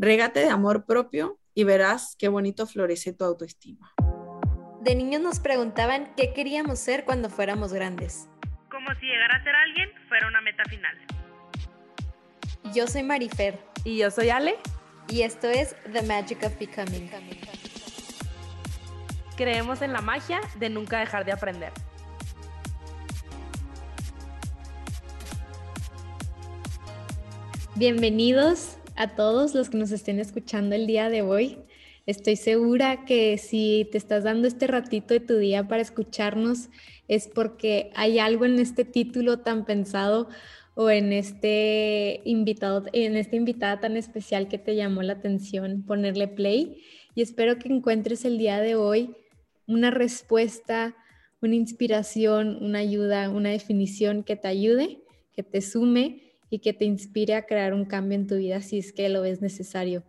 Régate de amor propio y verás qué bonito florece tu autoestima. De niños nos preguntaban qué queríamos ser cuando fuéramos grandes. Como si llegar a ser alguien fuera una meta final. Yo soy Marifer. Y yo soy Ale. Y esto es The Magic of Becoming. Creemos en la magia de nunca dejar de aprender. Bienvenidos a todos los que nos estén escuchando el día de hoy. Estoy segura que si te estás dando este ratito de tu día para escucharnos es porque hay algo en este título tan pensado o en este invitado, en esta invitada tan especial que te llamó la atención ponerle play y espero que encuentres el día de hoy una respuesta, una inspiración, una ayuda, una definición que te ayude, que te sume y que te inspire a crear un cambio en tu vida si es que lo ves necesario.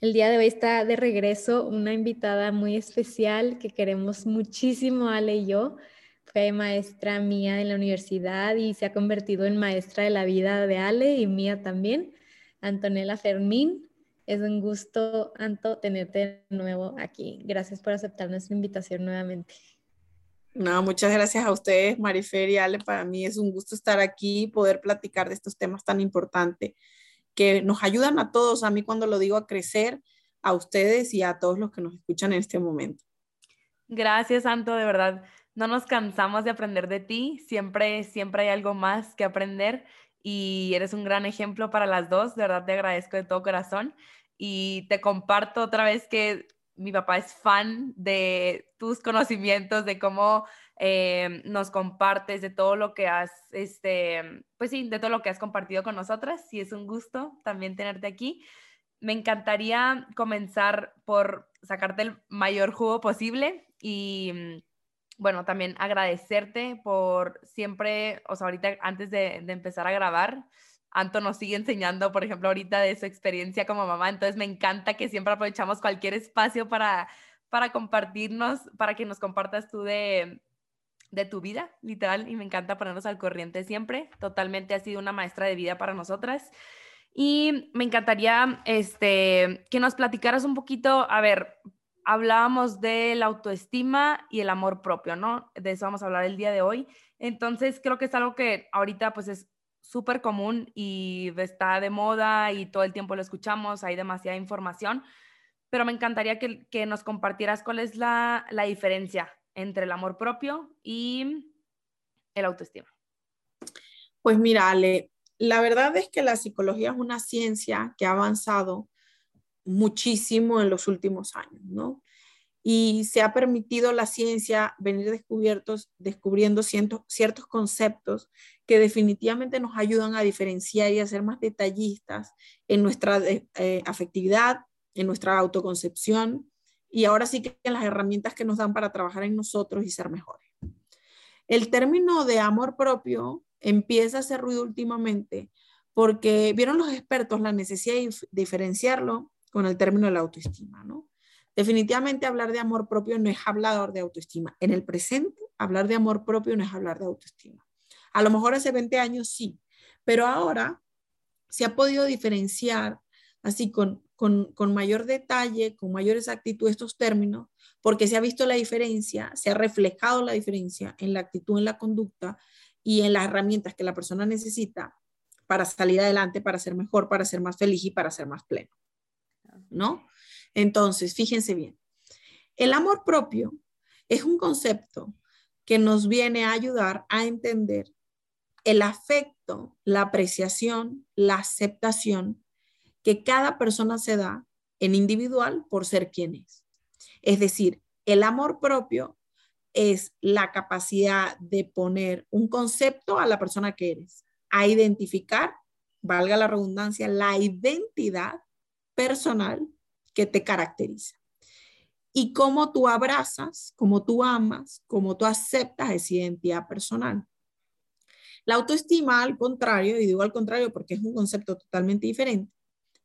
El día de hoy está de regreso una invitada muy especial que queremos muchísimo, Ale y yo. Fue maestra mía en la universidad y se ha convertido en maestra de la vida de Ale y mía también. Antonella Fermín, es un gusto, Anto, tenerte de nuevo aquí. Gracias por aceptar nuestra invitación nuevamente. No, muchas gracias a ustedes, Marifer y Ale. Para mí es un gusto estar aquí y poder platicar de estos temas tan importantes que nos ayudan a todos, a mí cuando lo digo a crecer, a ustedes y a todos los que nos escuchan en este momento. Gracias, Santo, de verdad. No nos cansamos de aprender de ti. Siempre, siempre hay algo más que aprender y eres un gran ejemplo para las dos. De verdad te agradezco de todo corazón y te comparto otra vez que mi papá es fan de tus conocimientos, de cómo eh, nos compartes, de todo lo que has, este, pues sí, de todo lo que has compartido con nosotras. Y es un gusto también tenerte aquí. Me encantaría comenzar por sacarte el mayor jugo posible y, mm, bueno, también agradecerte por siempre, o sea, ahorita antes de, de empezar a grabar, Anto nos sigue enseñando, por ejemplo, ahorita de su experiencia como mamá. Entonces me encanta que siempre aprovechamos cualquier espacio para, para compartirnos, para que nos compartas tú de, de tu vida, literal, y me encanta ponernos al corriente siempre. Totalmente ha sido una maestra de vida para nosotras. Y me encantaría este, que nos platicaras un poquito, a ver, hablábamos de la autoestima y el amor propio, ¿no? De eso vamos a hablar el día de hoy. Entonces, creo que es algo que ahorita pues es súper común y está de moda y todo el tiempo lo escuchamos, hay demasiada información, pero me encantaría que, que nos compartieras cuál es la, la diferencia entre el amor propio y el autoestima. Pues mira, Ale, la verdad es que la psicología es una ciencia que ha avanzado muchísimo en los últimos años, ¿no? Y se ha permitido la ciencia venir descubiertos, descubriendo ciertos conceptos que definitivamente nos ayudan a diferenciar y a ser más detallistas en nuestra eh, eh, afectividad, en nuestra autoconcepción y ahora sí que en las herramientas que nos dan para trabajar en nosotros y ser mejores. El término de amor propio empieza a hacer ruido últimamente porque vieron los expertos la necesidad de diferenciarlo con el término de la autoestima, ¿no? Definitivamente hablar de amor propio no es hablar de autoestima. En el presente, hablar de amor propio no es hablar de autoestima. A lo mejor hace 20 años sí, pero ahora se ha podido diferenciar así con, con, mayor detalle, con mayor exactitud estos términos, porque se ha visto la diferencia, se ha reflejado la diferencia en la actitud, en la conducta y en las herramientas que la persona necesita para salir adelante, para ser mejor, para ser más feliz y para ser más pleno. ¿No? Entonces, fíjense bien, el amor propio es un concepto que nos viene a ayudar a entender el afecto, la apreciación, la aceptación que cada persona se da en individual por ser quien es. Es decir, el amor propio es la capacidad de poner un concepto a la persona que eres, a identificar, valga la redundancia, la identidad personal que te caracteriza. Y cómo tú abrazas, cómo tú amas, cómo tú aceptas esa identidad personal. La autoestima, al contrario, y digo al contrario porque es un concepto totalmente diferente,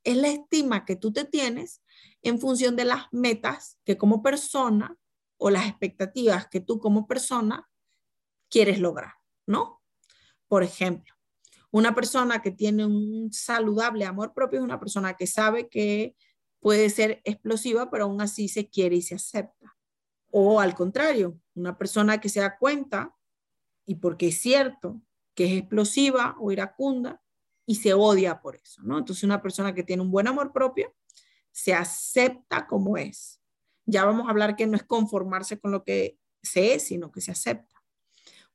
es la estima que tú te tienes en función de las metas que como persona o las expectativas que tú como persona quieres lograr, ¿no? Por ejemplo, una persona que tiene un saludable amor propio es una persona que sabe que puede ser explosiva, pero aún así se quiere y se acepta. O al contrario, una persona que se da cuenta, y porque es cierto, que es explosiva o iracunda, y se odia por eso, ¿no? Entonces una persona que tiene un buen amor propio se acepta como es. Ya vamos a hablar que no es conformarse con lo que se es, sino que se acepta.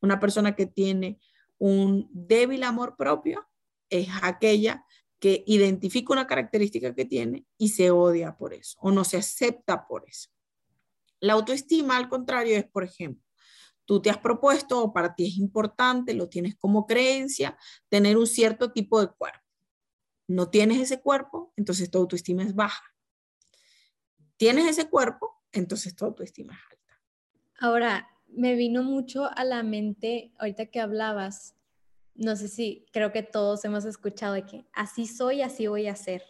Una persona que tiene un débil amor propio es aquella que identifica una característica que tiene y se odia por eso o no se acepta por eso. La autoestima, al contrario, es, por ejemplo, tú te has propuesto o para ti es importante, lo tienes como creencia, tener un cierto tipo de cuerpo. No tienes ese cuerpo, entonces tu autoestima es baja. Tienes ese cuerpo, entonces tu autoestima es alta. Ahora, me vino mucho a la mente, ahorita que hablabas, no sé si creo que todos hemos escuchado de que así soy, así voy a ser.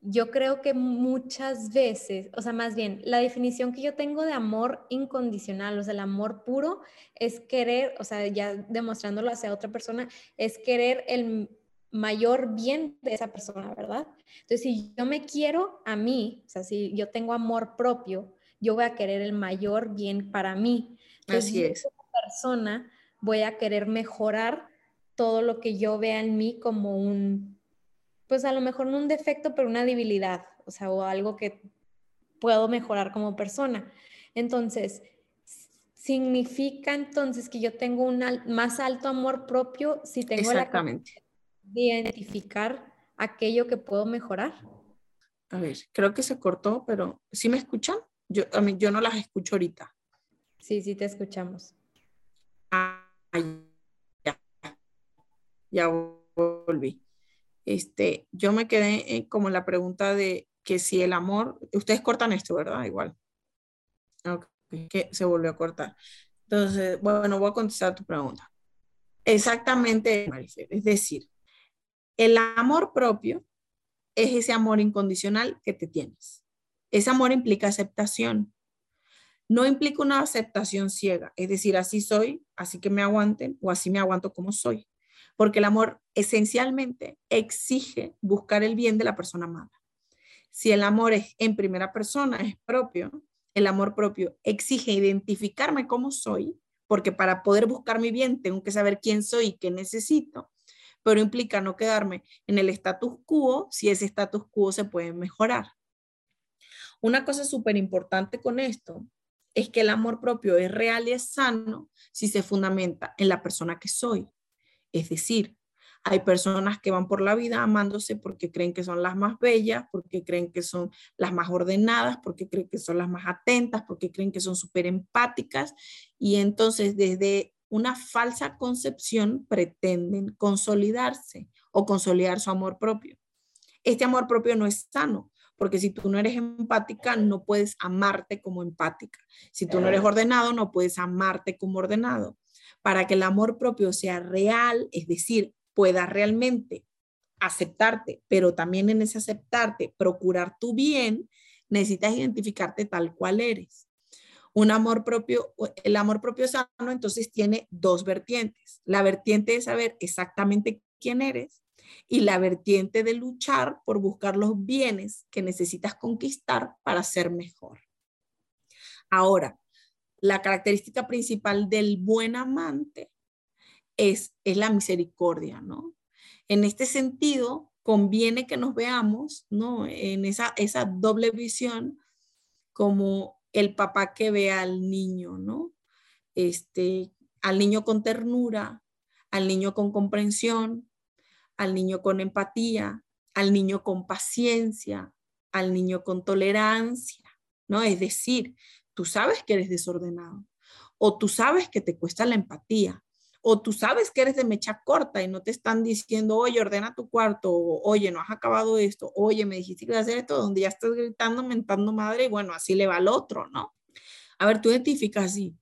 Yo creo que muchas veces, o sea, más bien, la definición que yo tengo de amor incondicional, o sea, el amor puro, es querer, o sea, ya demostrándolo hacia otra persona, es querer el mayor bien de esa persona, ¿verdad? Entonces, si yo me quiero a mí, o sea, si yo tengo amor propio, yo voy a querer el mayor bien para mí. Así es. Como persona voy a querer mejorar todo lo que yo vea en mí como un, pues a lo mejor no un defecto, pero una debilidad, o sea, o algo que puedo mejorar como persona. Entonces, significa entonces que yo tengo un más alto amor propio si tengo la capacidad de identificar aquello que puedo mejorar. A ver, creo que se cortó, pero ¿sí me escuchan? Yo, a mí, yo no las escucho ahorita. Sí, sí, te escuchamos. Ah, ya volví. Este, yo me quedé como en la pregunta de que si el amor, ustedes cortan esto, ¿verdad? Igual. que se volvió a cortar. Entonces, bueno, voy a contestar tu pregunta. Exactamente, es decir, el amor propio es ese amor incondicional que te tienes. Ese amor implica aceptación. No implica una aceptación ciega, es decir, así soy, así que me aguanten o así me aguanto como soy porque el amor esencialmente exige buscar el bien de la persona amada. Si el amor es en primera persona, es propio, el amor propio exige identificarme como soy, porque para poder buscar mi bien tengo que saber quién soy y qué necesito, pero implica no quedarme en el status quo si ese status quo se puede mejorar. Una cosa súper importante con esto es que el amor propio es real y es sano si se fundamenta en la persona que soy. Es decir, hay personas que van por la vida amándose porque creen que son las más bellas, porque creen que son las más ordenadas, porque creen que son las más atentas, porque creen que son súper empáticas y entonces desde una falsa concepción pretenden consolidarse o consolidar su amor propio. Este amor propio no es sano, porque si tú no eres empática, no puedes amarte como empática. Si tú no eres ordenado, no puedes amarte como ordenado para que el amor propio sea real, es decir, pueda realmente aceptarte, pero también en ese aceptarte, procurar tu bien, necesitas identificarte tal cual eres. Un amor propio, el amor propio sano entonces tiene dos vertientes. La vertiente de saber exactamente quién eres y la vertiente de luchar por buscar los bienes que necesitas conquistar para ser mejor. Ahora, la característica principal del buen amante es, es la misericordia, ¿no? En este sentido, conviene que nos veamos, ¿no? En esa, esa doble visión como el papá que ve al niño, ¿no? Este, al niño con ternura, al niño con comprensión, al niño con empatía, al niño con paciencia, al niño con tolerancia, ¿no? Es decir, tú sabes que eres desordenado, o tú sabes que te cuesta la empatía, o tú sabes que eres de mecha corta y no te están diciendo, oye, ordena tu cuarto, o, oye, no has acabado esto, oye, me dijiste que iba a hacer esto, donde ya estás gritando, mentando madre, y bueno, así le va al otro, ¿no? A ver, tú identificas así,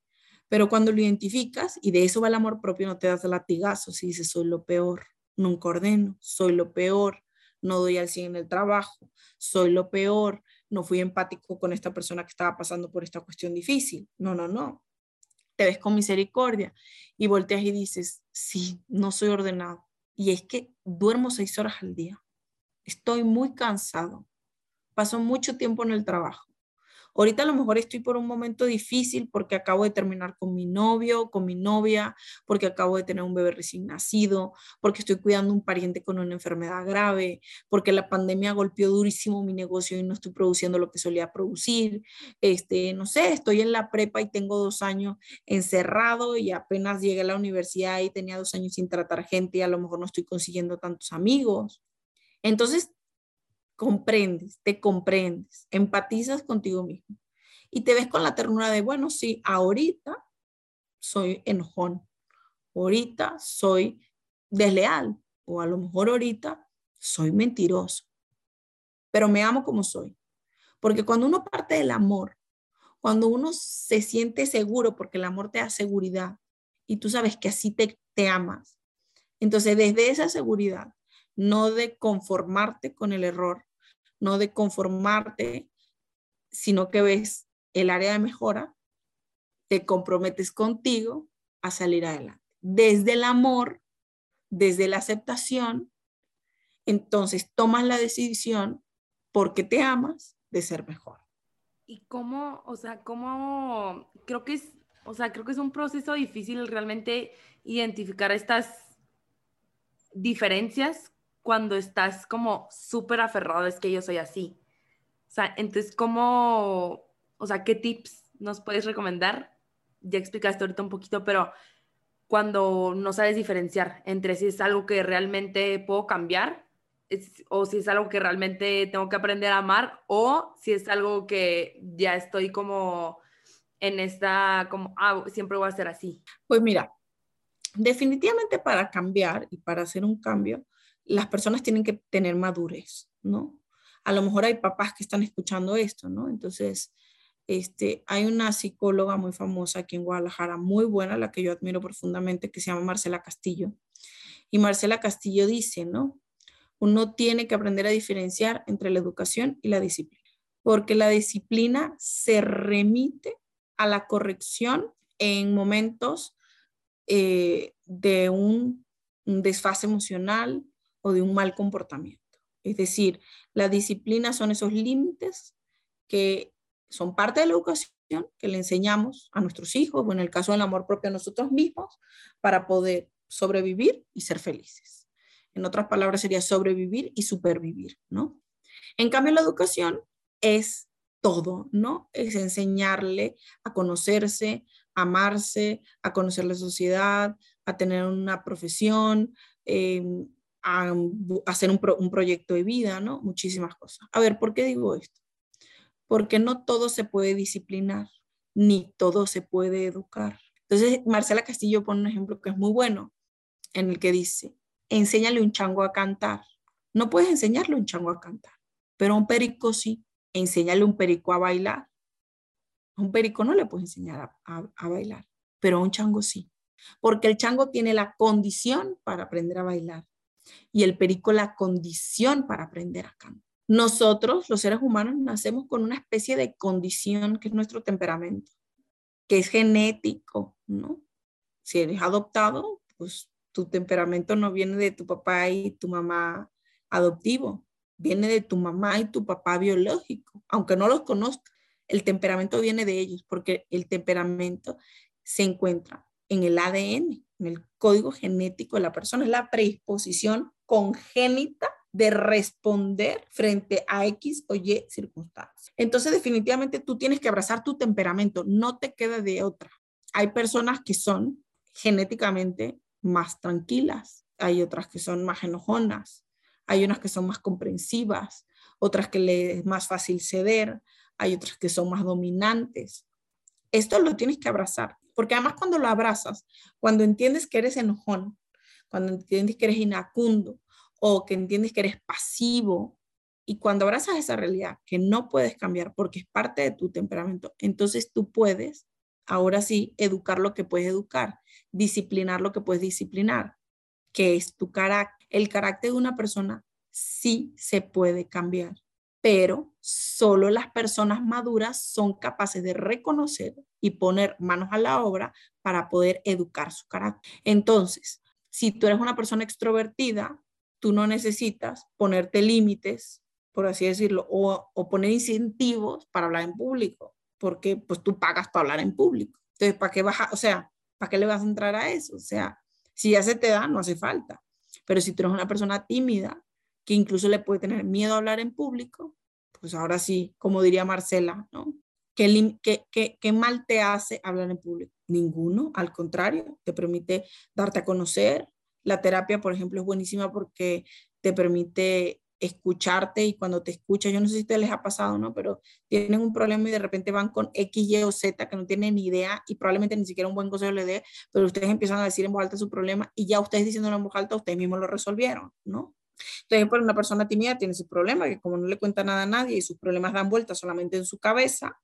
pero cuando lo identificas, y de eso va el amor propio, no te das latigazo, si dices, soy lo peor, nunca ordeno, soy lo peor, no doy al 100 en el trabajo, soy lo peor, no fui empático con esta persona que estaba pasando por esta cuestión difícil. No, no, no. Te ves con misericordia y volteas y dices, sí, no soy ordenado. Y es que duermo seis horas al día. Estoy muy cansado. paso mucho tiempo en el trabajo. Ahorita a lo mejor estoy por un momento difícil porque acabo de terminar con mi novio, con mi novia, porque acabo de tener un bebé recién nacido, porque estoy cuidando un pariente con una enfermedad grave, porque la pandemia golpeó durísimo mi negocio y no estoy produciendo lo que solía producir. Este, no sé, estoy en la prepa y tengo dos años encerrado y apenas llegué a la universidad y tenía dos años sin tratar gente y a lo mejor no estoy consiguiendo tantos amigos. Entonces, comprendes, te comprendes, empatizas contigo mismo y te ves con la ternura de, bueno, sí, ahorita soy enojón, ahorita soy desleal o a lo mejor ahorita soy mentiroso, pero me amo como soy. Porque cuando uno parte del amor, cuando uno se siente seguro, porque el amor te da seguridad y tú sabes que así te, te amas, entonces desde esa seguridad no de conformarte con el error, no de conformarte, sino que ves el área de mejora, te comprometes contigo a salir adelante. Desde el amor, desde la aceptación, entonces tomas la decisión porque te amas de ser mejor. ¿Y cómo, o sea, cómo, creo que es, o sea, creo que es un proceso difícil realmente identificar estas diferencias cuando estás como súper aferrado, es que yo soy así. O sea, entonces, ¿cómo, o sea, qué tips nos puedes recomendar? Ya explicaste ahorita un poquito, pero cuando no sabes diferenciar entre si es algo que realmente puedo cambiar o si es algo que realmente tengo que aprender a amar o si es algo que ya estoy como en esta, como, ah, siempre voy a ser así. Pues mira, definitivamente para cambiar y para hacer un cambio, las personas tienen que tener madurez, ¿no? A lo mejor hay papás que están escuchando esto, ¿no? Entonces, este, hay una psicóloga muy famosa aquí en Guadalajara, muy buena, la que yo admiro profundamente, que se llama Marcela Castillo. Y Marcela Castillo dice, ¿no? Uno tiene que aprender a diferenciar entre la educación y la disciplina, porque la disciplina se remite a la corrección en momentos eh, de un desfase emocional, o de un mal comportamiento. Es decir, la disciplina son esos límites que son parte de la educación que le enseñamos a nuestros hijos, o en el caso del amor propio a nosotros mismos, para poder sobrevivir y ser felices. En otras palabras, sería sobrevivir y supervivir, ¿no? En cambio, la educación es todo, ¿no? Es enseñarle a conocerse, a amarse, a conocer la sociedad, a tener una profesión, eh, a, hacer un, proyecto de vida, ¿no? Muchísimas cosas. A ver, ¿por qué digo esto? Porque no todo se puede disciplinar, ni todo se puede educar. Entonces, Marcela Castillo pone un ejemplo que es muy bueno, en el que dice, enséñale un chango a cantar. No puedes enseñarle un chango a cantar, pero un perico sí, enséñale un perico a bailar. A un perico no le puedes enseñar a, a bailar, pero a un chango sí, porque el chango tiene la condición para aprender a bailar y el perico la condición para aprender a cantar. Nosotros, los seres humanos, nacemos con una especie de condición que es nuestro temperamento, que es genético, ¿no? Si eres adoptado, pues tu temperamento no viene de tu papá y tu mamá adoptivo, viene de tu mamá y tu papá biológico, aunque no los conozcas. El temperamento viene de ellos porque el temperamento se encuentra en el ADN, el código genético de la persona, es la predisposición congénita de responder frente a X o Y circunstancias. Entonces, definitivamente tú tienes que abrazar tu temperamento, no te queda de otra. Hay personas que son genéticamente más tranquilas, hay otras que son más enojonas, hay unas que son más comprensivas, otras que les es más fácil ceder, hay otras que son más dominantes. Esto lo tienes que abrazar. Porque además cuando lo abrazas, cuando entiendes que eres enojón, cuando entiendes que eres inacundo o que entiendes que eres pasivo, y cuando abrazas esa realidad que no puedes cambiar porque es parte de tu temperamento, entonces tú puedes, ahora sí, educar lo que puedes educar, disciplinar lo que puedes disciplinar, que es tu carácter. El carácter de una persona sí se puede cambiar pero solo las personas maduras son capaces de reconocer y poner manos a la obra para poder educar su carácter. Entonces, si tú eres una persona extrovertida, tú no necesitas ponerte límites por así decirlo, o, poner incentivos para hablar en público, porque pues tú pagas para hablar en público. Entonces, ¿para qué baja? O sea, ¿para qué le vas a entrar a eso? O sea, si ya se te da, no hace falta. Pero si tú eres una persona tímida, que incluso le puede tener miedo a hablar en público, pues ahora sí, como diría Marcela, ¿no? ¿Qué, mal te hace hablar en público? Ninguno, al contrario, te permite darte a conocer. La terapia, por ejemplo, es buenísima porque te permite escucharte y cuando te escuchas, yo no sé si te les ha pasado, ¿no? Pero tienen un problema y de repente van con X, Y o Z que no tienen ni idea y probablemente ni siquiera un buen consejo le dé, pero ustedes empiezan a decir en voz alta su problema y ya ustedes diciéndolo en voz alta, ustedes mismos lo resolvieron, ¿no? Entonces, por una persona tímida tiene ese problema, que como no le cuenta nada a nadie y sus problemas dan vuelta solamente en su cabeza,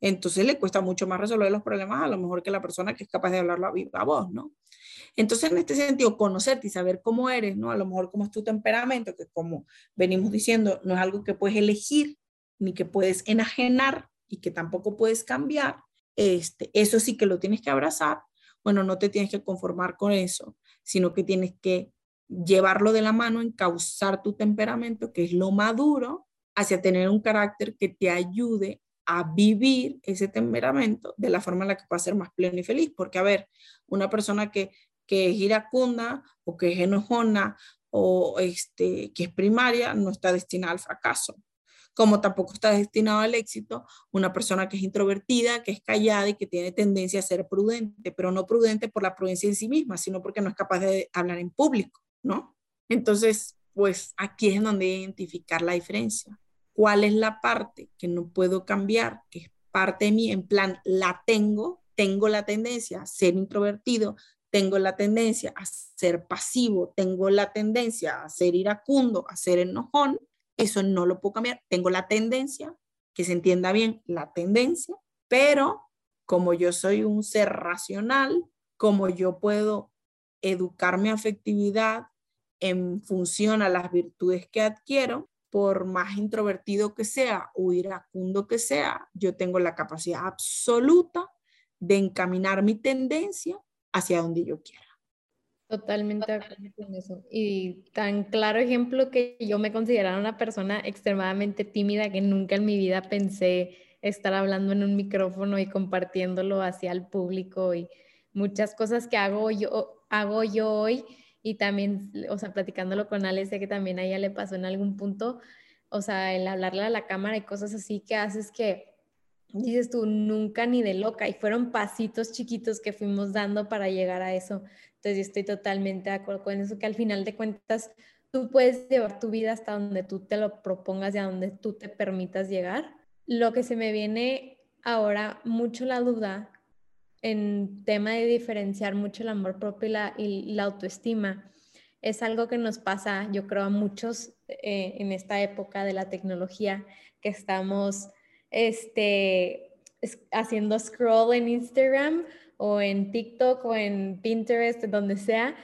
entonces le cuesta mucho más resolver los problemas a lo mejor que la persona que es capaz de hablarlo a viva voz, ¿no? Entonces, en este sentido, conocerte y saber cómo eres, ¿no? A lo mejor cómo es tu temperamento, que como venimos diciendo, no es algo que puedes elegir ni que puedes enajenar y que tampoco puedes cambiar, este, eso sí que lo tienes que abrazar. Bueno, no te tienes que conformar con eso, sino que tienes que llevarlo de la mano, encauzar tu temperamento, que es lo maduro, hacia tener un carácter que te ayude a vivir ese temperamento de la forma en la que pueda ser más pleno y feliz. Porque, a ver, una persona que, que es iracunda o que es enojona o este, que es primaria no está destinada al fracaso. Como tampoco está destinado al éxito una persona que es introvertida, que es callada y que tiene tendencia a ser prudente, pero no prudente por la prudencia en sí misma, sino porque no es capaz de hablar en público, ¿no? Entonces, pues aquí es donde identificar la diferencia. Cuál es la parte que no puedo cambiar, que es parte de mí, en plan, la tengo, tengo la tendencia a ser introvertido, tengo la tendencia a ser pasivo, tengo la tendencia a ser iracundo, a ser enojón, eso no lo puedo cambiar, tengo la tendencia, que se entienda bien, la tendencia, pero como yo soy un ser racional, como yo puedo educar mi afectividad en función a las virtudes que adquiero, por más introvertido que sea o iracundo que sea, yo tengo la capacidad absoluta de encaminar mi tendencia hacia donde yo quiera. Totalmente con eso. Y tan claro ejemplo que yo me consideraba una persona extremadamente tímida que nunca en mi vida pensé estar hablando en un micrófono y compartiéndolo hacia el público y muchas cosas que hago yo, hago yo hoy y también, o sea, platicándolo con Ale, sé que también a ella le pasó en algún punto, o sea, el hablarle a la cámara y cosas así que haces que dices tú, nunca ni de loca, y fueron pasitos chiquitos que fuimos dando para llegar a eso. Entonces, yo estoy totalmente de acuerdo con eso, que al final de cuentas, tú puedes llevar tu vida hasta donde tú te lo propongas y a donde tú te permitas llegar. Lo que se me viene ahora mucho la duda en tema de diferenciar mucho el amor propio y la, autoestima, es algo que nos pasa, yo creo, a muchos eh, en esta época de la tecnología, que estamos este, haciendo scroll en Instagram o en TikTok o en Pinterest, donde sea,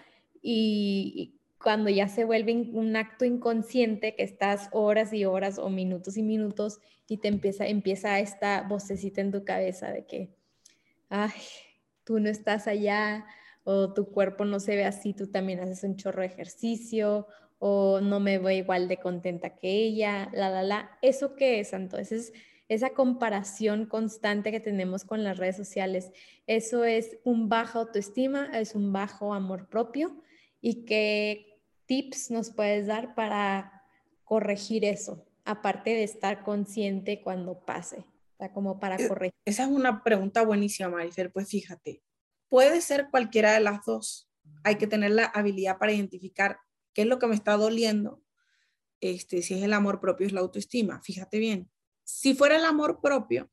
y, cuando ya se vuelve un acto inconsciente, que estás horas y horas o minutos y minutos y te empieza, empieza esta vocecita en tu cabeza de que ay, tú no estás allá o tu cuerpo no se ve así, tú también haces un chorro de ejercicio o no me voy igual de contenta que ella, la, la, la. ¿Eso qué es, Entonces, esa comparación constante que tenemos con las redes sociales, eso es un bajo autoestima, es un bajo amor propio. Y qué tips nos puedes dar para corregir eso, aparte de estar consciente cuando pase como para e, corregir. Esa es una pregunta buenísima, Maricel. Pues fíjate, puede ser cualquiera de las dos. Hay que tener la habilidad para identificar qué es lo que me está doliendo, este, si es el amor propio, es la autoestima. Fíjate bien, si fuera el amor propio,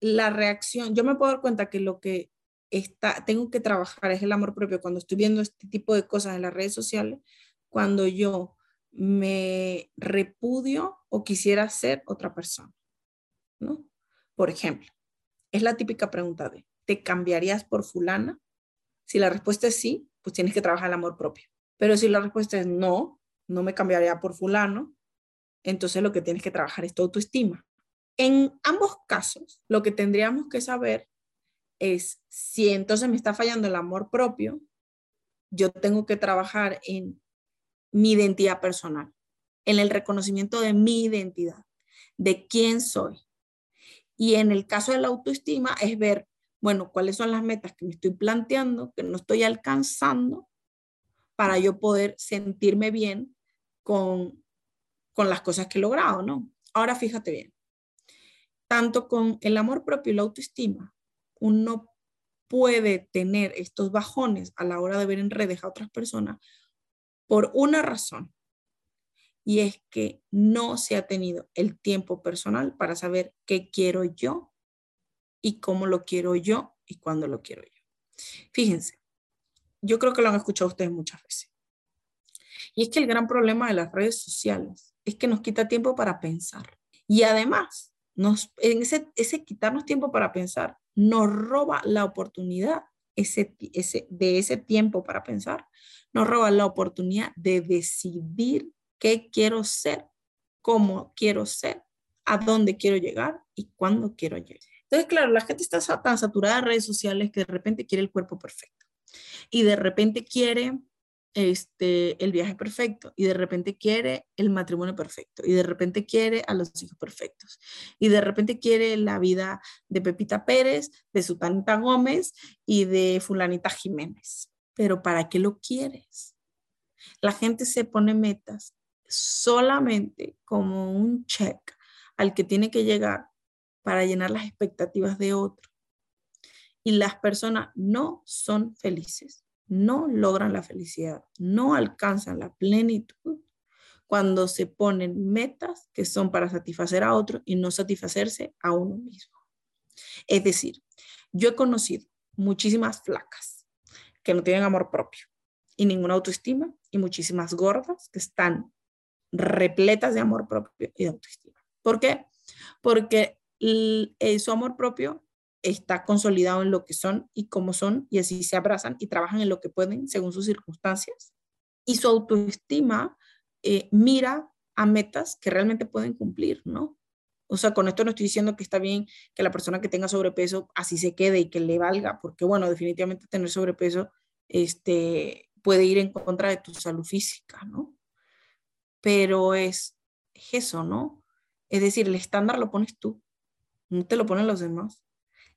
la reacción, yo me puedo dar cuenta que lo que está, tengo que trabajar es el amor propio cuando estoy viendo este tipo de cosas en las redes sociales, cuando yo me repudio o quisiera ser otra persona, ¿no? Por ejemplo, es la típica pregunta de, ¿te cambiarías por fulana? Si la respuesta es sí, pues tienes que trabajar el amor propio. Pero si la respuesta es no, no me cambiaría por fulano, entonces lo que tienes que trabajar es tu autoestima. En ambos casos, lo que tendríamos que saber es si entonces me está fallando el amor propio, yo tengo que trabajar en mi identidad personal. en el reconocimiento de mi identidad, de quién soy. Y en el caso de la autoestima es ver, bueno, cuáles son las metas que me estoy planteando, que no estoy alcanzando, para yo poder sentirme bien con, con las cosas que he logrado, ¿no? Ahora fíjate bien, tanto con el amor propio y la autoestima, uno puede tener estos bajones a la hora de ver en redes a otras personas por una razón, y es que no se ha tenido el tiempo personal para saber qué quiero yo y cómo lo quiero yo y cuándo lo quiero yo. Fíjense, yo creo que lo han escuchado ustedes muchas veces. Y es que el gran problema de las redes sociales es que nos quita tiempo para pensar. Y además, nos, en ese, quitarnos tiempo para pensar, nos roba la oportunidad ese, ese, de ese tiempo para pensar, nos roba la oportunidad de decidir qué quiero ser, cómo quiero ser, a dónde quiero llegar y cuándo quiero llegar. Entonces, claro, la gente está tan saturada de redes sociales que de repente quiere el cuerpo perfecto y de repente quiere este, el viaje perfecto y de repente quiere el matrimonio perfecto y de repente quiere a los hijos perfectos y de repente quiere la vida de Pepita Pérez, de Sutanita Gómez y de Fulanita Jiménez. Pero ¿para qué lo quieres? La gente se pone metas solamente como un check al que tiene que llegar para llenar las expectativas de otro. Y las personas no son felices no logran la felicidad, no alcanzan la plenitud cuando se ponen metas que son para satisfacer a otro y no satisfacerse a uno mismo. Es decir, yo he conocido muchísimas flacas que no tienen amor propio y ninguna autoestima y muchísimas gordas que están repletas de amor propio y de autoestima. ¿Por qué? Porque eh, su amor propio está consolidado en lo que son y cómo son, y así se abrazan y trabajan en lo que pueden según sus circunstancias. Y su autoestima eh, mira a metas que realmente pueden cumplir, ¿no? O sea, con esto no estoy diciendo que está bien que la persona que tenga sobrepeso así se quede y que le valga, porque bueno, definitivamente tener sobrepeso este, puede ir en contra de tu salud física, ¿no? Pero es, es eso, ¿no? Es decir, el estándar lo pones tú, no te lo ponen los demás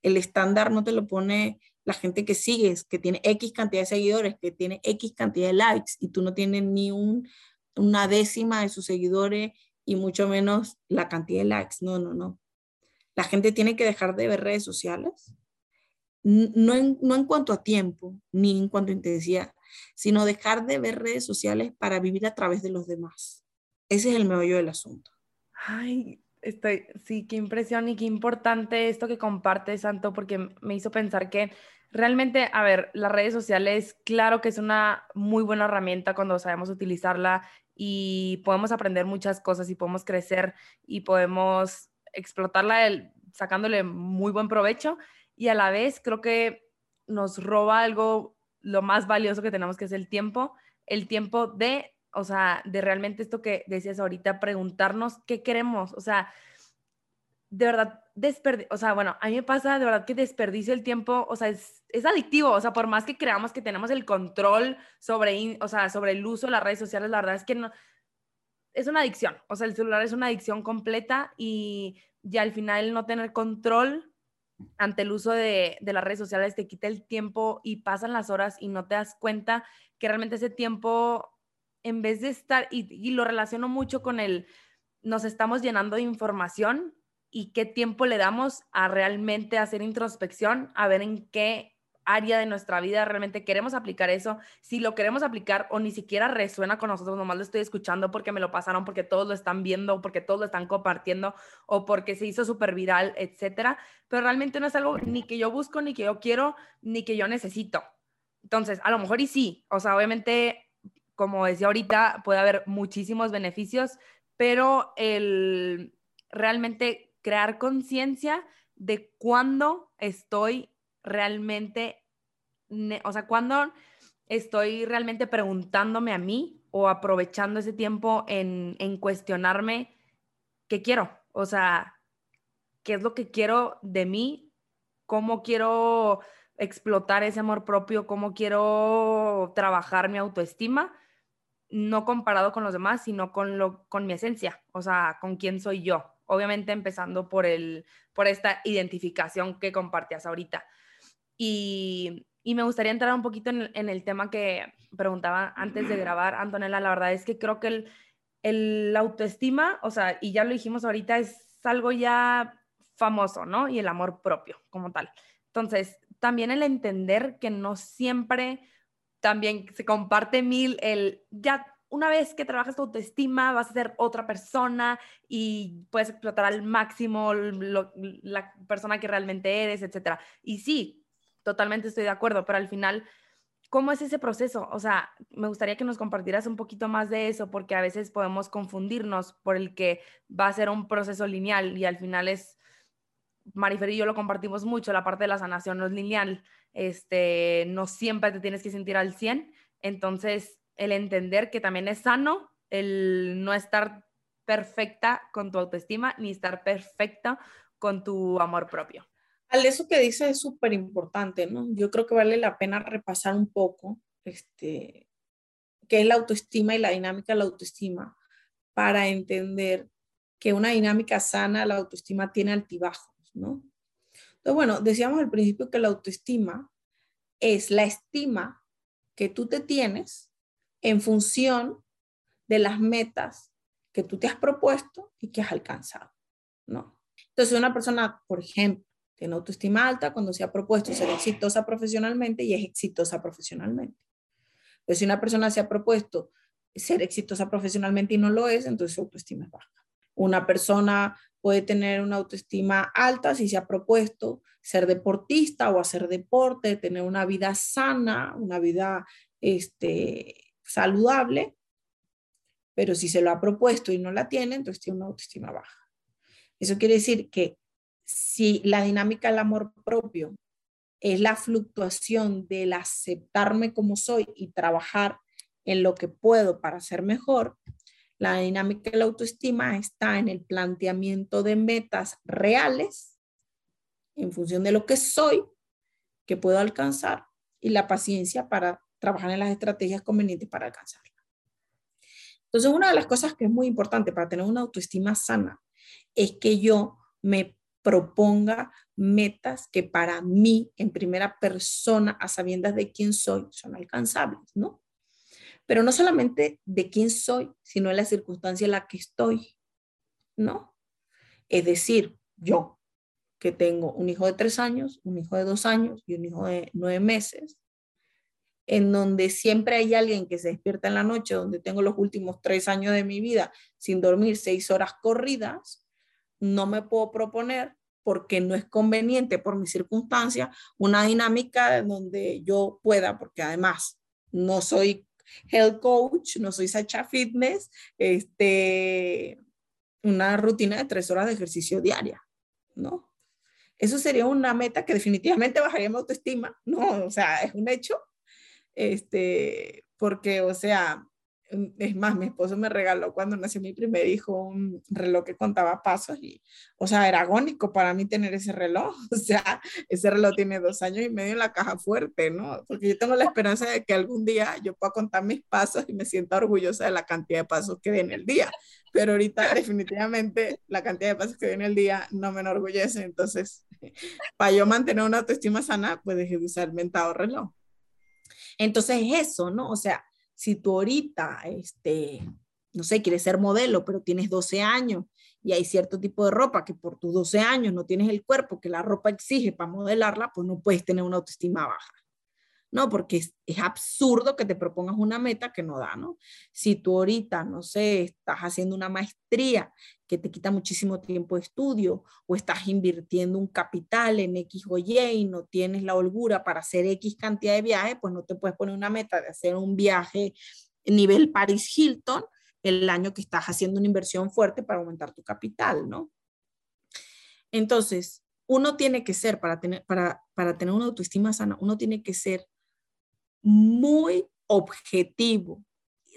el estándar no te lo pone la gente que sigues, que tiene X cantidad de seguidores, que tiene X cantidad de likes y tú no tienes ni un, una décima de sus seguidores y mucho menos la cantidad de likes. No, no, no. La gente tiene que dejar de ver redes sociales, no en, no en cuanto a tiempo ni en cuanto a intensidad, sino dejar de ver redes sociales para vivir a través de los demás. Ese es el meollo del asunto. Ay, Estoy, sí, qué impresión y qué importante esto que comparte Santo, porque me hizo pensar que realmente, a ver, las redes sociales, claro que es una muy buena herramienta cuando sabemos utilizarla y podemos aprender muchas cosas y podemos crecer y podemos explotarla sacándole muy buen provecho y a la vez creo que nos roba algo, lo más valioso que tenemos que es el tiempo, el tiempo de o sea, de realmente esto que decías ahorita, preguntarnos qué queremos, o sea, de verdad, o sea, bueno, a mí me pasa de verdad que desperdicio el tiempo, o sea, es, es, adictivo, o sea, por más que creamos que tenemos el control sobre, o sea, sobre el uso de las redes sociales, la verdad es que no, es una adicción, o sea, el celular es una adicción completa y ya al final no tener control ante el uso de, de las redes sociales te quita el tiempo y pasan las horas y no te das cuenta que realmente ese tiempo en vez de estar, y, lo relaciono mucho con el, nos estamos llenando de información y qué tiempo le damos a realmente hacer introspección, a ver en qué área de nuestra vida realmente queremos aplicar eso, si lo queremos aplicar o ni siquiera resuena con nosotros, nomás lo estoy escuchando porque me lo pasaron, porque todos lo están viendo, porque todos lo están compartiendo o porque se hizo súper viral, etcétera, pero realmente no es algo ni que yo busco, ni que yo quiero, ni que yo necesito. Entonces, a lo mejor y sí, o sea, obviamente como decía ahorita, puede haber muchísimos beneficios, pero el realmente crear conciencia de cuándo estoy realmente, o sea, cuándo estoy realmente preguntándome a mí o aprovechando ese tiempo en, en cuestionarme qué quiero, o sea, qué es lo que quiero de mí, cómo quiero explotar ese amor propio, cómo quiero trabajar mi autoestima no comparado con los demás, sino con, lo, con mi esencia, o sea, con quién soy yo. Obviamente empezando por, el, por esta identificación que compartías ahorita. Y, y me gustaría entrar un poquito en, en, el tema que preguntaba antes de grabar, Antonella. La verdad es que creo que el, el autoestima, o sea, y ya lo dijimos ahorita, es algo ya famoso, ¿no? Y el amor propio como tal. Entonces, también el entender que no siempre también se comparte mil el ya una vez que trabajas tu autoestima vas a ser otra persona y puedes explotar al máximo la persona que realmente eres, etc. Y sí, totalmente estoy de acuerdo, pero al final, ¿cómo es ese proceso? O sea, me gustaría que nos compartieras un poquito más de eso porque a veces podemos confundirnos por el que va a ser un proceso lineal y al final es Marifer y yo lo compartimos mucho, la parte de la sanación no es lineal, este, no siempre te tienes que sentir al 100, entonces el entender que también es sano el no estar perfecta con tu autoestima ni estar perfecta con tu amor propio. Al eso que dices es súper importante, ¿no? Yo creo que vale la pena repasar un poco este, qué es la autoestima y la dinámica de la autoestima para entender que una dinámica sana, la autoestima tiene altibajos. ¿no? Entonces, bueno, decíamos al principio que la autoestima es la estima que tú te tienes en función de las metas que tú te has propuesto y que has alcanzado, ¿no? Entonces, una persona, por ejemplo, tiene autoestima alta cuando se ha propuesto ser exitosa profesionalmente y es exitosa profesionalmente. Pero si una persona se ha propuesto ser exitosa profesionalmente y no lo es, entonces su autoestima es baja. Una persona puede tener una autoestima alta si se ha propuesto ser deportista o hacer deporte, tener una vida sana, una vida este, saludable, pero si se lo ha propuesto y no la tiene, entonces tiene una autoestima baja. Eso quiere decir que si la dinámica del amor propio es la fluctuación del aceptarme como soy y trabajar en lo que puedo para ser mejor, la dinámica de la autoestima está en el planteamiento de metas reales en función de lo que soy, que puedo alcanzar, y la paciencia para trabajar en las estrategias convenientes para alcanzarla. Entonces, una de las cosas que es muy importante para tener una autoestima sana es que yo me proponga metas que para mí, en primera persona, a sabiendas de quién soy, son alcanzables, ¿no? pero no solamente de quién soy, sino de la circunstancia en la que estoy, ¿no? Es decir, yo, que tengo un hijo de tres años, un hijo de dos años y un hijo de nueve meses, en donde siempre hay alguien que se despierta en la noche, donde tengo los últimos tres años de mi vida sin dormir seis horas corridas, no me puedo proponer porque no es conveniente por mi circunstancia una dinámica donde yo pueda, porque además no soy health coach, no soy Sacha Fitness, este, una rutina de tres horas de ejercicio diaria, ¿no? Eso sería una meta que definitivamente bajaría mi autoestima, ¿no? O sea, es un hecho, este, porque, o sea, es más, mi esposo me regaló cuando nació mi primer hijo un reloj que contaba pasos y, o sea, era agónico para mí tener ese reloj. O sea, ese reloj tiene dos años y medio en la caja fuerte, ¿no? Porque yo tengo la esperanza de que algún día yo pueda contar mis pasos y me sienta orgullosa de la cantidad de pasos que di en el día. Pero ahorita definitivamente la cantidad de pasos que di en el día no me enorgullece. Entonces, para yo mantener una autoestima sana, pues dejé de usar el mentado reloj. Entonces, eso, ¿no? O sea, si tú ahorita, este, no sé, quieres ser modelo, pero tienes 12 años y hay cierto tipo de ropa que por tus 12 años no tienes el cuerpo que la ropa exige para modelarla, pues no puedes tener una autoestima baja. ¿No? Porque es, absurdo que te propongas una meta que no da, ¿no? Si tú ahorita, no sé, estás haciendo una maestría que te quita muchísimo tiempo de estudio o estás invirtiendo un capital en X o Y y no tienes la holgura para hacer X cantidad de viajes, pues no te puedes poner una meta de hacer un viaje nivel Paris Hilton el año que estás haciendo una inversión fuerte para aumentar tu capital, ¿no? Entonces, uno tiene que ser, para tener, para, para tener una autoestima sana, uno tiene que ser muy objetivo,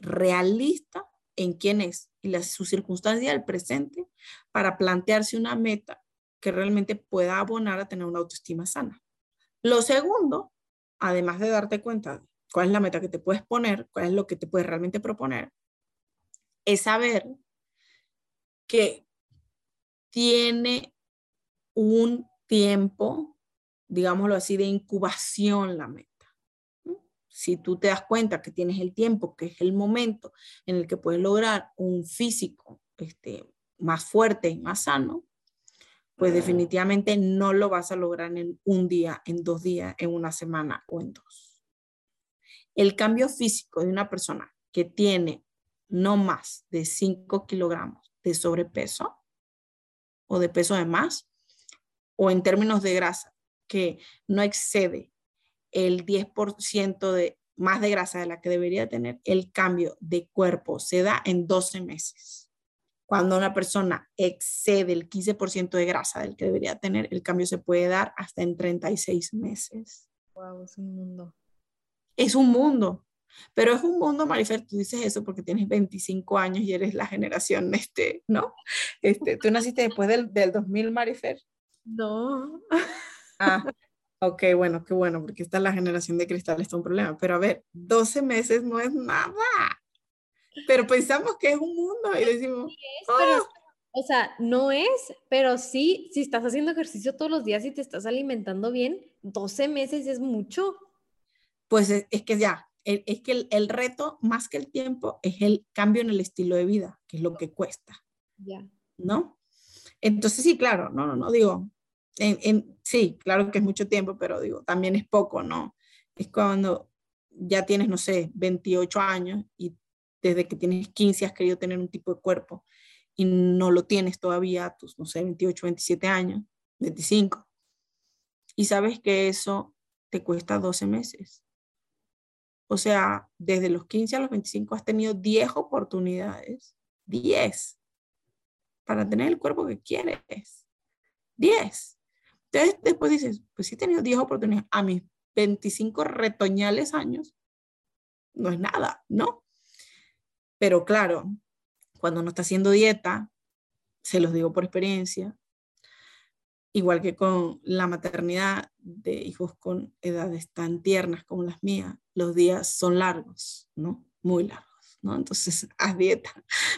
realista en quién es y la, su circunstancia del presente para plantearse una meta que realmente pueda abonar a tener una autoestima sana. Lo segundo, además de darte cuenta cuál es la meta que te puedes poner, cuál es lo que te puedes realmente proponer, es saber que tiene un tiempo, digámoslo así, de incubación la meta. Si tú te das cuenta que tienes el tiempo, que es el momento en el que puedes lograr un físico este, más fuerte y más sano, pues definitivamente no lo vas a lograr en un día, en dos días, en una semana o en dos. El cambio físico de una persona que tiene no más de 5 kilogramos de sobrepeso o de peso de más, o en términos de grasa, que no excede el 10% de más de grasa de la que debería tener, el cambio de cuerpo se da en 12 meses. Cuando una persona excede el 15% de grasa del que debería tener, el cambio se puede dar hasta en 36 meses. Wow, es un mundo. Es un mundo. Pero es un mundo, Marifer, tú dices eso porque tienes 25 años y eres la generación, este, ¿no? Este, tú naciste después del, del 2000, Marifer. No. Ah, ok, bueno, qué bueno, porque esta es la generación de cristal, está un problema. Pero a ver, 12 meses no es nada. Pero pensamos que es un mundo y decimos, oh". o sea, no es, pero sí, si estás haciendo ejercicio todos los días y te estás alimentando bien, 12 meses es mucho. Pues es, es que ya, es que el, el, reto, más que el tiempo, es el cambio en el estilo de vida, que es lo que cuesta. Ya. ¿No? Entonces, sí, claro, no, no, no, digo, en, en, sí, claro que es mucho tiempo, pero digo, también es poco, ¿no? Es cuando ya tienes, no sé, 28 años y desde que tienes 15 has querido tener un tipo de cuerpo y no lo tienes todavía tus, no sé, 28, 27 años, 25. Y sabes que eso te cuesta 12 meses. O sea, desde los 15 a los 25 has tenido 10 oportunidades, 10, para tener el cuerpo que quieres. 10. Entonces después dices, pues sí he tenido 10 oportunidades a mis 25 retoñales años. No es nada, ¿no? Pero claro, cuando uno está haciendo dieta, se los digo por experiencia, igual que con la maternidad de hijos con edades tan tiernas como las mías, los días son largos, ¿no? Muy largos, ¿no? Entonces, haz dieta,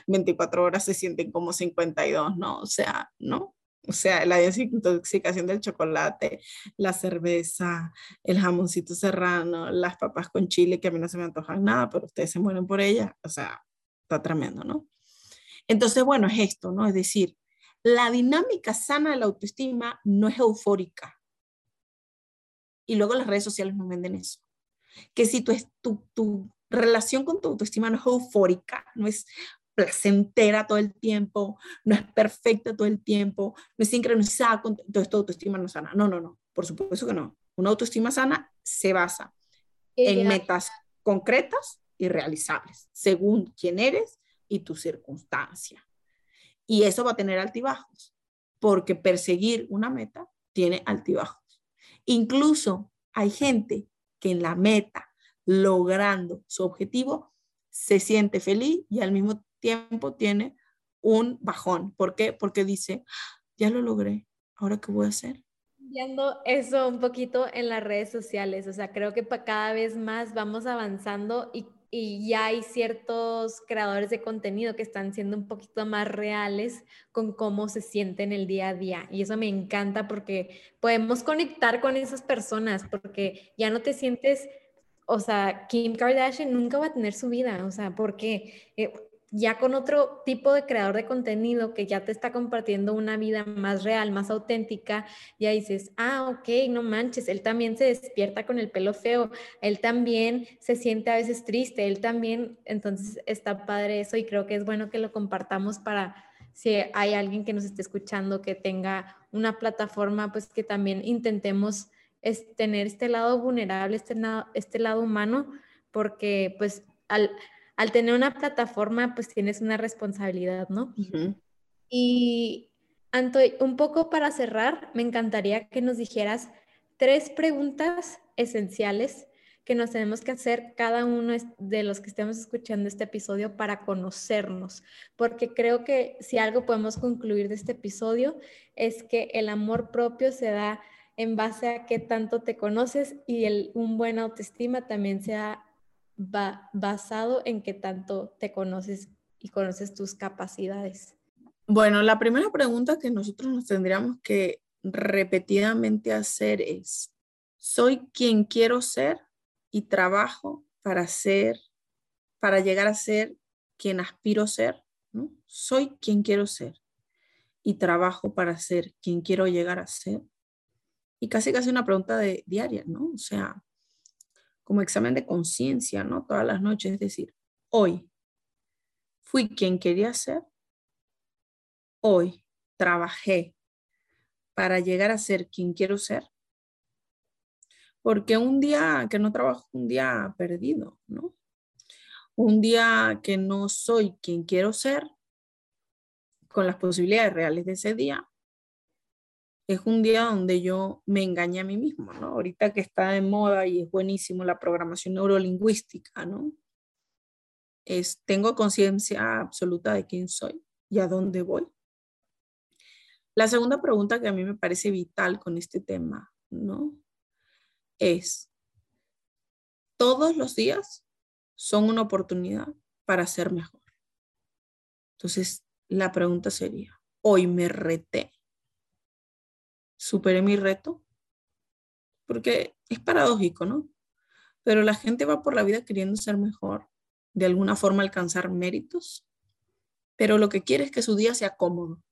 24 horas se sienten como 52, ¿no? O sea, ¿no? O sea, la desintoxicación del chocolate, la cerveza, el jamoncito serrano, las papas con chile, que a mí no se me antojan nada, pero ustedes se mueren por ellas. O sea, está tremendo, ¿no? Entonces, bueno, es esto, ¿no? Es decir, la dinámica sana de la autoestima no es eufórica. Y luego las redes sociales nos venden eso. Que si tu, tu, tu relación con tu autoestima no es eufórica, no es placentera todo el tiempo, no es perfecta todo el tiempo, no es sincronizada con tu autoestima no sana. No, no, no, por supuesto que no. Una autoestima sana se basa en metas concretas y realizables, según quién eres y tu circunstancia. Y eso va a tener altibajos, porque perseguir una meta tiene altibajos. Incluso hay gente que en la meta, logrando su objetivo, se siente feliz y al mismo tiempo tiene un bajón. ¿Por qué? Porque dice, ya lo logré, ¿ahora qué voy a hacer? Viendo eso un poquito en las redes sociales, o sea, creo que cada vez más vamos avanzando y y ya hay ciertos creadores de contenido que están siendo un poquito más reales con cómo se sienten el día a día. Y eso me encanta porque podemos conectar con esas personas porque ya no te sientes, o sea, Kim Kardashian nunca va a tener su vida, o sea, porque eh, ya con otro tipo de creador de contenido que ya te está compartiendo una vida más real, más auténtica, ya dices, ah, ok, no manches, él también se despierta con el pelo feo, él también se siente a veces triste, él también, entonces está padre eso y creo que es bueno que lo compartamos para si hay alguien que nos esté escuchando que tenga una plataforma, pues que también intentemos es tener este lado vulnerable, este, este lado humano, porque pues al al tener una plataforma, pues tienes una responsabilidad, ¿no? Y Anto, un poco para cerrar, me encantaría que nos dijeras tres preguntas esenciales que nos tenemos que hacer cada uno de los que estemos escuchando este episodio para conocernos, porque creo que si algo podemos concluir de este episodio es que el amor propio se da en base a qué tanto te conoces y el, un buen autoestima también basado en qué tanto te conoces y conoces tus capacidades. Bueno, la primera pregunta que nosotros nos tendríamos que repetidamente hacer es, ¿soy quien quiero ser y trabajo para ser, para llegar a ser quien aspiro ser? Soy quien quiero ser y trabajo para ser quien quiero llegar a ser. Y casi casi una pregunta de, diaria, ¿no? O sea, como examen de conciencia, ¿no? Todas las noches, es decir, hoy fui quien quería ser, hoy trabajé para llegar a ser quien quiero ser. Porque un día que no trabajo, un día perdido, ¿no? Un día que no soy quien quiero ser, con las posibilidades reales de ese día, es un día donde yo me engañé a mí mismo, ¿no? Ahorita que está de moda y es buenísimo la programación neurolingüística, ¿no? Es, tengo conciencia absoluta de quién soy y a dónde voy. La segunda pregunta que a mí me parece vital con este tema, ¿no? Es, todos los días son una oportunidad para ser mejor. Entonces, la pregunta sería, hoy me reté, superé mi reto, porque es paradójico, ¿no? Pero la gente va por la vida queriendo ser mejor, de alguna forma alcanzar méritos, pero lo que quiere es que su día sea cómodo.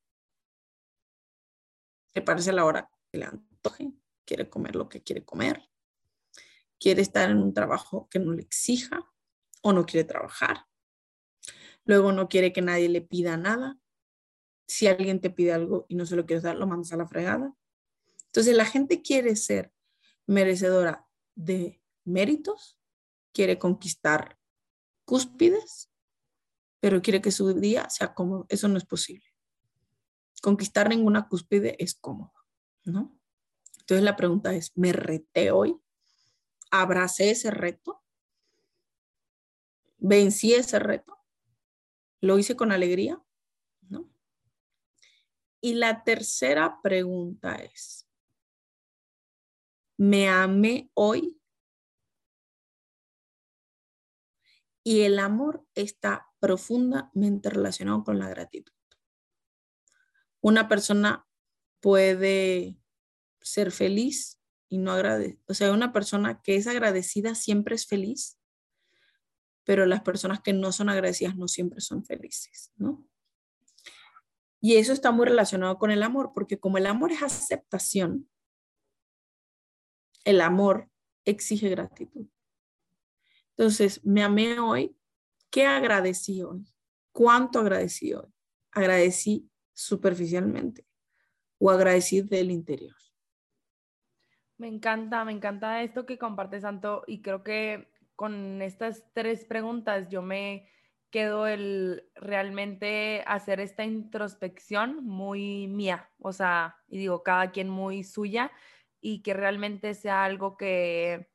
Le parece la hora que le antoje, quiere comer lo que quiere comer, quiere estar en un trabajo que no le exija o no quiere trabajar. Luego no quiere que nadie le pida nada. Si alguien te pide algo y no se lo quieres dar, lo mandas a la fregada. Entonces la gente quiere ser merecedora de méritos, quiere conquistar cúspides, pero quiere que su día sea cómodo. Eso no es posible. Conquistar ninguna cúspide es cómodo, ¿no? Entonces la pregunta es, ¿me reté hoy? ¿Abracé ese reto? ¿Vencí ese reto? ¿Lo hice con alegría? ¿No? Y la tercera pregunta es, ¿me amé hoy? Y el amor está profundamente relacionado con la gratitud. Una persona puede ser feliz y no agradecer. O sea, una persona que es agradecida siempre es feliz pero las personas que no son agradecidas no siempre son felices, ¿no? Y eso está muy relacionado con el amor, porque como el amor es aceptación, el amor exige gratitud. Entonces, me amé hoy, ¿qué agradecí hoy? ¿Cuánto agradecí hoy? ¿Agradecí superficialmente o agradecí del interior? Me encanta, me encanta esto que compartes, Santo, y creo que con estas tres preguntas yo me quedo el realmente hacer esta introspección muy mía, o sea, y digo, cada quien muy suya y que realmente sea algo que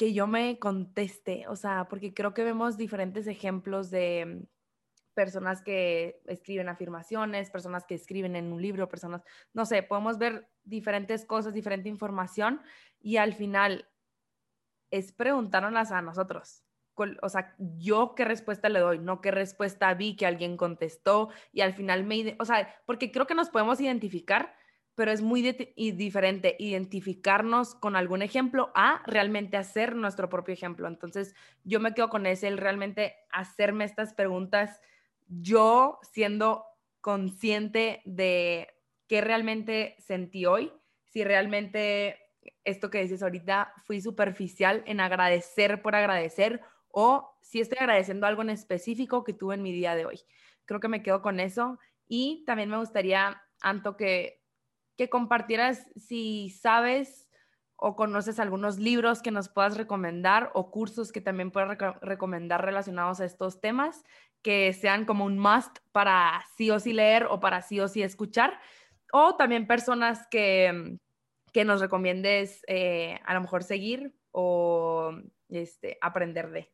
que yo me conteste, o sea, porque creo que vemos diferentes ejemplos de personas que escriben afirmaciones, personas que escriben en un libro, personas, no sé, podemos ver diferentes cosas, diferente información y al final es preguntárnoslas a nosotros. O sea, yo qué respuesta le doy, no qué respuesta vi que alguien contestó y al final me... O sea, porque creo que nos podemos identificar, pero es muy diferente identificarnos con algún ejemplo a realmente hacer nuestro propio ejemplo. Entonces, yo me quedo con ese, el realmente hacerme estas preguntas, yo siendo consciente de qué realmente sentí hoy, si realmente esto que dices ahorita, fui superficial en agradecer por agradecer o si estoy agradeciendo algo en específico que tuve en mi día de hoy. Creo que me quedo con eso y también me gustaría, Anto, que, que compartieras si sabes o conoces algunos libros que nos puedas recomendar o cursos que también puedas recomendar relacionados a estos temas que sean como un must para sí o sí leer o para sí o sí escuchar o también personas que que nos recomiendes eh, a lo mejor seguir o este, aprender de?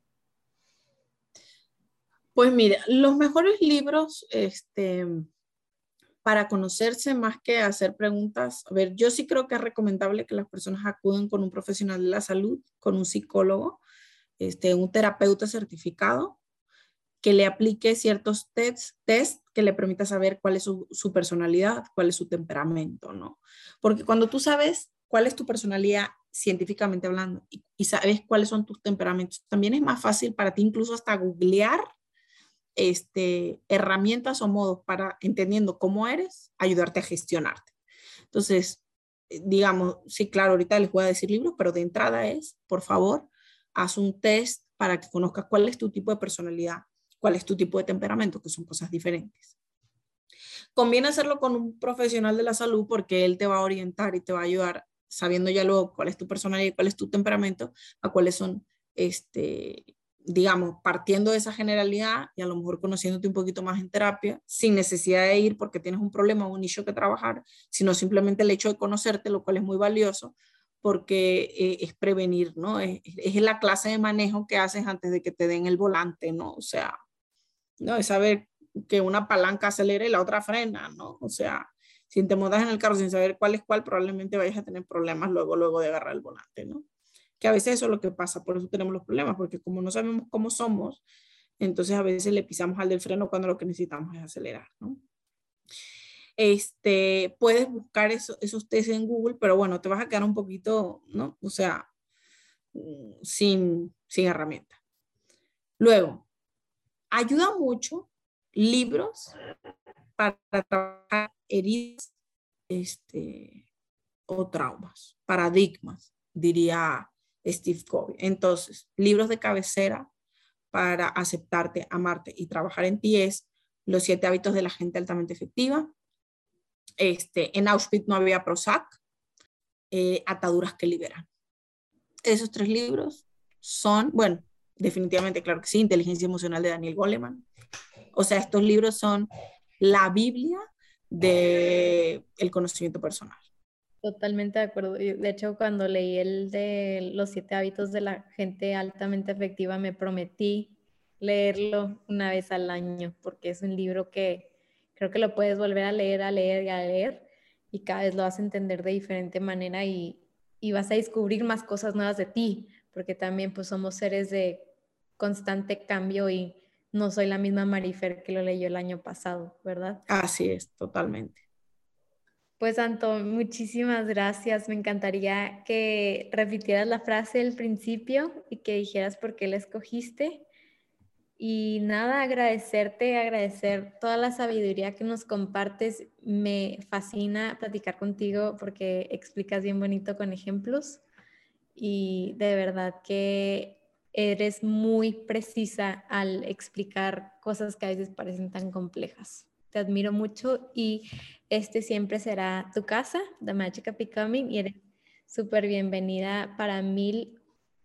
Pues mira, los mejores libros este, para conocerse más que hacer preguntas. A ver, yo sí creo que es recomendable que las personas acuden con un profesional de la salud, con un psicólogo, este, un terapeuta certificado, que le aplique ciertos test, test que le permita saber cuál es su, personalidad, cuál es su temperamento, ¿no? Porque cuando tú sabes cuál es tu personalidad científicamente hablando y, y sabes cuáles son tus temperamentos, también es más fácil para ti incluso hasta googlear este, herramientas o modos para, entendiendo cómo eres, ayudarte a gestionarte. Entonces, eh, digamos, sí, claro, ahorita les voy a decir libros, pero de entrada es, por favor, haz un test para que conozcas cuál es tu tipo de personalidad, cuál es tu tipo de temperamento, que son cosas diferentes. Conviene hacerlo con un profesional de la salud porque él te va a orientar y te va a ayudar, sabiendo ya luego cuál es tu personalidad cuál es tu temperamento, a cuáles son este, digamos, partiendo de esa generalidad y a lo mejor conociéndote un poquito más en terapia, sin necesidad de ir porque tienes un problema o un nicho que trabajar, sino simplemente el hecho de conocerte, lo cual es muy valioso porque eh, es prevenir, ¿no? Es, es, la clase de manejo que haces antes de que te den el volante, ¿no? O sea, ¿no? Es saber que una palanca acelera y la otra frena, ¿no? O sea, si te montas en el carro sin saber cuál es cuál, probablemente vayas a tener problemas luego, luego de agarrar el volante, ¿no? Que a veces eso es lo que pasa, por eso tenemos los problemas, porque como no sabemos cómo somos, entonces a veces le pisamos al del freno cuando lo que necesitamos es acelerar, ¿no? Este, puedes buscar eso, esos test en Google, pero bueno, te vas a quedar un poquito, ¿no? O sea, mm, sin, sin herramienta. Luego, ayuda mucho libros para trabajar heridas este, o traumas, paradigmas, diría Steve Covey. Entonces, libros de cabecera para aceptarte, amarte y trabajar en ti es Los siete hábitos de la gente altamente efectiva. Este, en Auschwitz no había Prozac, eh, Ataduras que liberan. Esos tres libros son, bueno, definitivamente, claro que sí, Inteligencia Emocional de Daniel Goleman. O sea, estos libros son la Biblia del el conocimiento personal. Totalmente de acuerdo. De hecho, cuando leí el de los siete hábitos de la gente altamente efectiva, me prometí leerlo una vez al año, porque es un libro que creo que lo puedes volver a leer, a leer y a leer, y cada vez lo vas a entender de diferente manera y, y vas a descubrir más cosas nuevas de ti, porque también pues somos seres de constante cambio y no soy la misma Marifer que lo leyó el año pasado, ¿verdad? Así es, totalmente. Pues Anto, muchísimas gracias. Me encantaría que repitieras la frase del principio y que dijeras por qué la escogiste. Y nada, agradecerte, agradecer toda la sabiduría que nos compartes. Me fascina platicar contigo porque explicas bien bonito con ejemplos y de verdad que eres muy precisa al explicar cosas que a veces parecen tan complejas. Te admiro mucho y este siempre será tu casa, The Magic of Becoming, y eres súper bienvenida para mil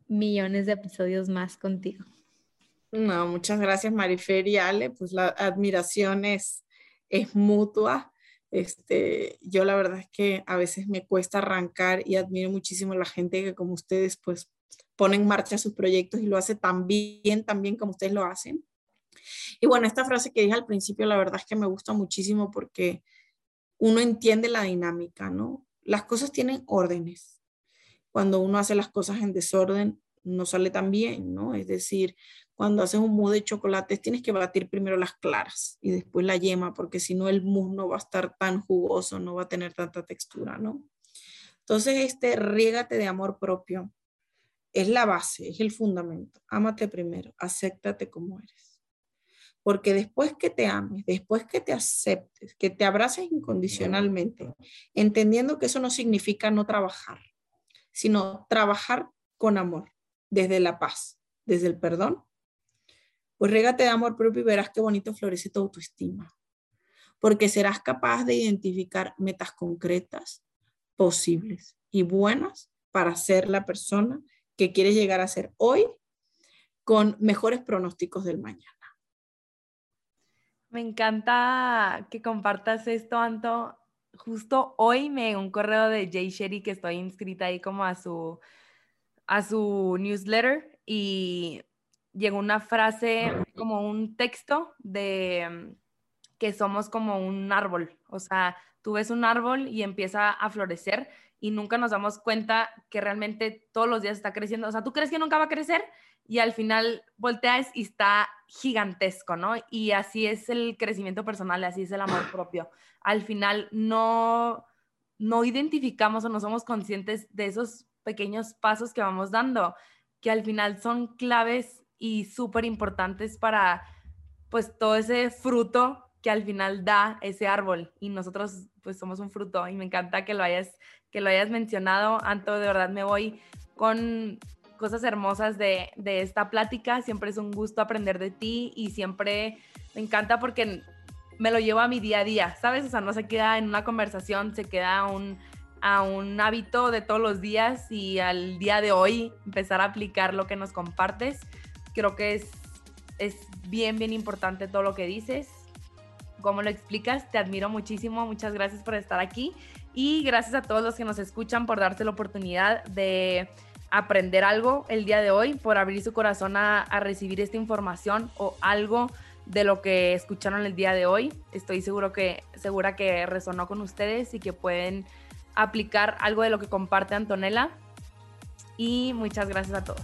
millones de episodios más contigo. No, muchas gracias Marifer y Ale, pues la admiración es, es mutua. Este, yo la verdad es que a veces me cuesta arrancar y admiro muchísimo a la gente que como ustedes pues pone en marcha sus proyectos y lo hace tan bien, tan bien como ustedes lo hacen. Y bueno, esta frase que dije al principio, la verdad es que me gusta muchísimo porque uno entiende la dinámica, ¿no? Las cosas tienen órdenes. Cuando uno hace las cosas en desorden, no sale tan bien, ¿no? Es decir, cuando haces un mousse de chocolate, tienes que batir primero las claras y después la yema, porque si no el mousse no va a estar tan jugoso, no va a tener tanta textura, ¿no? Entonces, este, riégate de amor propio. Es la base, es el fundamento. Ámate primero, acéptate como eres. Porque después que te ames, después que te aceptes, que te abraces incondicionalmente, entendiendo que eso no significa no trabajar, sino trabajar con amor, desde la paz, desde el perdón, pues régate de amor propio y verás qué bonito florece tu autoestima. Porque serás capaz de identificar metas concretas, posibles y buenas para ser la persona que quieres llegar a ser hoy con mejores pronósticos del mañana. Me encanta que compartas esto, Anto. Justo hoy me llegó un correo de Jay Sherry que estoy inscrita ahí como a su, a su newsletter y llegó una frase, como un texto de que somos como un árbol. O sea, tú ves un árbol y empieza a florecer y nunca nos damos cuenta que realmente todos los días está creciendo. O sea, tú crees que nunca va a crecer y al final volteas y está gigantesco, ¿no? Y así es el crecimiento personal, así es el amor propio. Al final no, no identificamos o no somos conscientes de esos pequeños pasos que vamos dando, que al final son claves y súper importantes para pues todo ese fruto que al final da ese árbol y nosotros pues somos un fruto y me encanta que lo hayas que lo hayas mencionado Anto de verdad me voy con cosas hermosas de, de esta plática siempre es un gusto aprender de ti y siempre me encanta porque me lo llevo a mi día a día sabes o sea no se queda en una conversación se queda un a un hábito de todos los días y al día de hoy empezar a aplicar lo que nos compartes. Creo que es, es bien, bien importante todo lo que dices, cómo lo explicas. Te admiro muchísimo. Muchas gracias por estar aquí y gracias a todos los que nos escuchan por darse la oportunidad de aprender algo el día de hoy, por abrir su corazón a, recibir esta información o algo de lo que escucharon el día de hoy. Estoy seguro que, segura que resonó con ustedes y que pueden aplicar algo de lo que comparte Antonella. Y muchas gracias a todos.